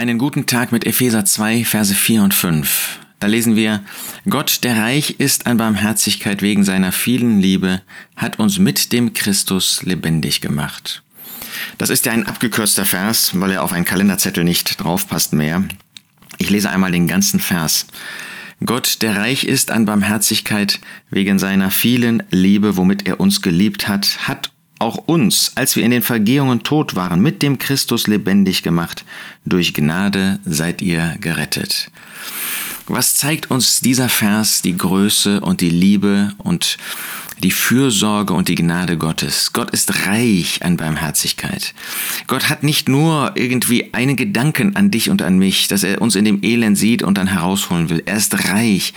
Einen guten Tag mit Epheser 2, Verse 4 und 5. Da lesen wir, Gott, der reich ist an Barmherzigkeit wegen seiner vielen Liebe, hat uns mit dem Christus lebendig gemacht. Das ist ja ein abgekürzter Vers, weil er auf einen Kalenderzettel nicht draufpasst mehr. Ich lese einmal den ganzen Vers. Gott, der reich ist an Barmherzigkeit wegen seiner vielen Liebe, womit er uns geliebt hat, hat auch uns, als wir in den Vergehungen tot waren, mit dem Christus lebendig gemacht. Durch Gnade seid ihr gerettet. Was zeigt uns dieser Vers die Größe und die Liebe und die Fürsorge und die Gnade Gottes. Gott ist reich an Barmherzigkeit. Gott hat nicht nur irgendwie einen Gedanken an dich und an mich, dass er uns in dem Elend sieht und dann herausholen will. Er ist reich.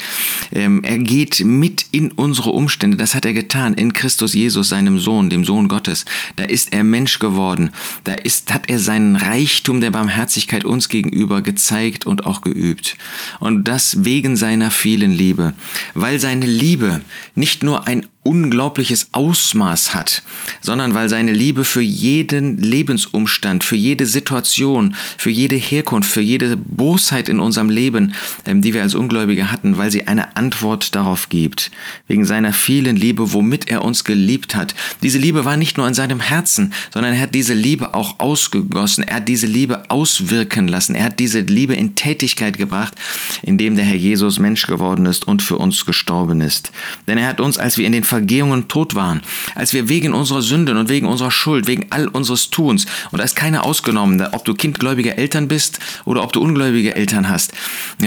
Ähm, er geht mit in unsere Umstände. Das hat er getan in Christus Jesus, seinem Sohn, dem Sohn Gottes. Da ist er Mensch geworden. Da ist, hat er seinen Reichtum der Barmherzigkeit uns gegenüber gezeigt und auch geübt. Und das wegen seiner vielen Liebe. Weil seine Liebe nicht nur ein unglaubliches Ausmaß hat, sondern weil seine Liebe für jeden Lebensumstand, für jede Situation, für jede Herkunft, für jede Bosheit in unserem Leben, ähm, die wir als Ungläubige hatten, weil sie eine Antwort darauf gibt. Wegen seiner vielen Liebe, womit er uns geliebt hat. Diese Liebe war nicht nur in seinem Herzen, sondern er hat diese Liebe auch ausgegossen. Er hat diese Liebe auswirken lassen. Er hat diese Liebe in Tätigkeit gebracht, indem der Herr Jesus Mensch geworden ist und für uns gestorben ist. Denn er hat uns, als wir in den Vergehungen tot waren, als wir wegen unserer Sünden und wegen unserer Schuld, wegen all unseres Tuns, und da ist keiner ausgenommen, ob du kindgläubige Eltern bist oder ob du ungläubige Eltern hast,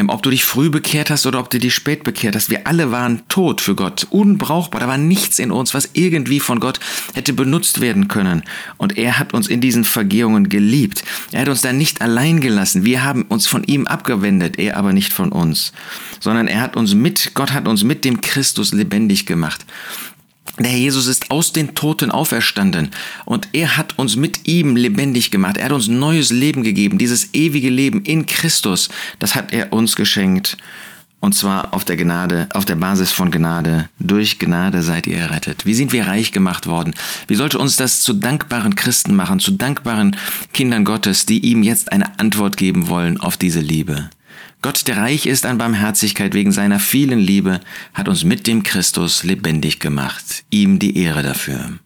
ob du dich früh bekehrt hast oder ob du dich spät bekehrt hast, wir alle waren tot für Gott, unbrauchbar, da war nichts in uns, was irgendwie von Gott hätte benutzt werden können. Und er hat uns in diesen Vergehungen geliebt. Er hat uns da nicht allein gelassen. Wir haben uns von ihm abgewendet, er aber nicht von uns, sondern er hat uns mit, Gott hat uns mit dem Christus lebendig gemacht. Der Herr Jesus ist aus den Toten auferstanden und er hat uns mit ihm lebendig gemacht. Er hat uns neues Leben gegeben, dieses ewige Leben in Christus. Das hat er uns geschenkt. Und zwar auf der Gnade, auf der Basis von Gnade. Durch Gnade seid ihr errettet. Wie sind wir reich gemacht worden? Wie sollte uns das zu dankbaren Christen machen, zu dankbaren Kindern Gottes, die ihm jetzt eine Antwort geben wollen auf diese Liebe? Gott, der reich ist an Barmherzigkeit wegen seiner vielen Liebe, hat uns mit dem Christus lebendig gemacht. Ihm die Ehre dafür.